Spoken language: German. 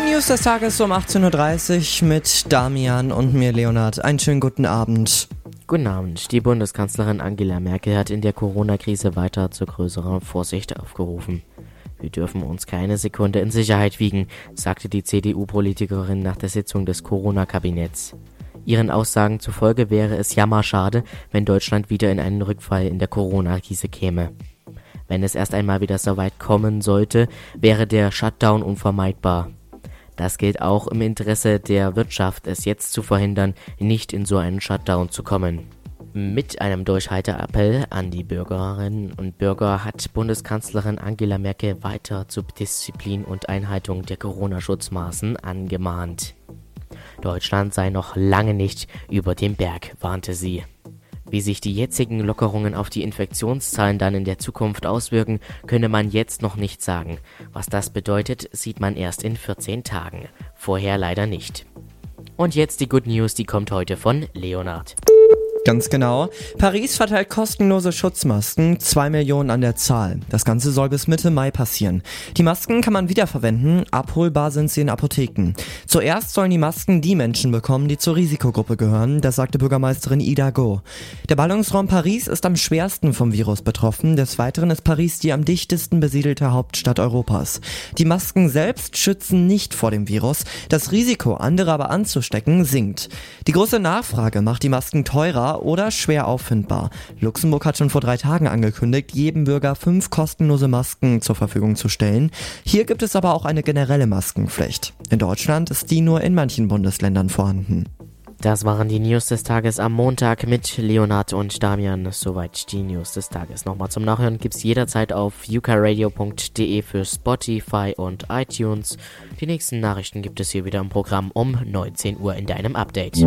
News des Tages um 18.30 Uhr mit Damian und mir, Leonard. Einen schönen guten Abend. Guten Abend. Die Bundeskanzlerin Angela Merkel hat in der Corona-Krise weiter zu größerer Vorsicht aufgerufen. Wir dürfen uns keine Sekunde in Sicherheit wiegen, sagte die CDU-Politikerin nach der Sitzung des Corona-Kabinetts. Ihren Aussagen zufolge wäre es jammerschade, wenn Deutschland wieder in einen Rückfall in der Corona-Krise käme. Wenn es erst einmal wieder so weit kommen sollte, wäre der Shutdown unvermeidbar. Das gilt auch im Interesse der Wirtschaft, es jetzt zu verhindern, nicht in so einen Shutdown zu kommen. Mit einem Durchhalteappell an die Bürgerinnen und Bürger hat Bundeskanzlerin Angela Merkel weiter zur Disziplin und Einhaltung der Corona-Schutzmaßen angemahnt. Deutschland sei noch lange nicht über dem Berg, warnte sie. Wie sich die jetzigen Lockerungen auf die Infektionszahlen dann in der Zukunft auswirken, könne man jetzt noch nicht sagen. Was das bedeutet, sieht man erst in 14 Tagen. Vorher leider nicht. Und jetzt die Good News, die kommt heute von Leonard. Ganz genau. Paris verteilt kostenlose Schutzmasken, zwei Millionen an der Zahl. Das Ganze soll bis Mitte Mai passieren. Die Masken kann man wiederverwenden, abholbar sind sie in Apotheken. Zuerst sollen die Masken die Menschen bekommen, die zur Risikogruppe gehören, das sagte Bürgermeisterin Ida Go. Der Ballungsraum Paris ist am schwersten vom Virus betroffen, des Weiteren ist Paris die am dichtesten besiedelte Hauptstadt Europas. Die Masken selbst schützen nicht vor dem Virus, das Risiko, andere aber anzustecken, sinkt. Die große Nachfrage macht die Masken teurer, oder schwer auffindbar. Luxemburg hat schon vor drei Tagen angekündigt, jedem Bürger fünf kostenlose Masken zur Verfügung zu stellen. Hier gibt es aber auch eine generelle Maskenpflicht. In Deutschland ist die nur in manchen Bundesländern vorhanden. Das waren die News des Tages am Montag mit Leonard und Damian. Soweit die News des Tages. Nochmal zum Nachhören gibt es jederzeit auf ukaradio.de für Spotify und iTunes. Die nächsten Nachrichten gibt es hier wieder im Programm um 19 Uhr in deinem Update.